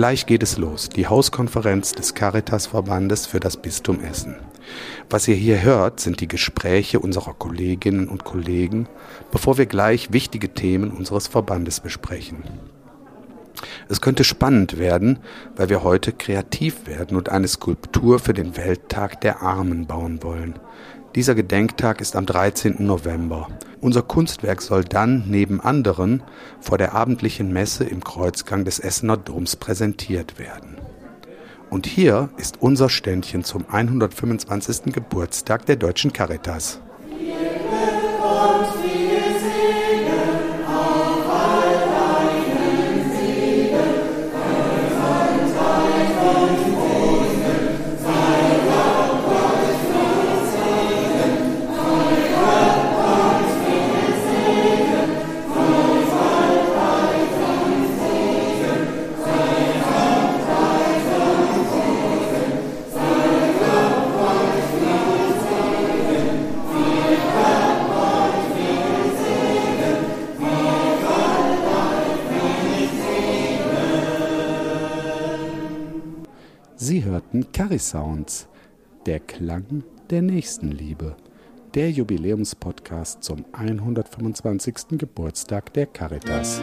Gleich geht es los, die Hauskonferenz des Caritas-Verbandes für das Bistum Essen. Was ihr hier hört, sind die Gespräche unserer Kolleginnen und Kollegen, bevor wir gleich wichtige Themen unseres Verbandes besprechen. Es könnte spannend werden, weil wir heute kreativ werden und eine Skulptur für den Welttag der Armen bauen wollen. Dieser Gedenktag ist am 13. November. Unser Kunstwerk soll dann neben anderen vor der abendlichen Messe im Kreuzgang des Essener Doms präsentiert werden. Und hier ist unser Ständchen zum 125. Geburtstag der Deutschen Caritas. Lord. Sie hörten Carisounds, der Klang der Nächstenliebe, der Jubiläumspodcast zum 125. Geburtstag der Caritas.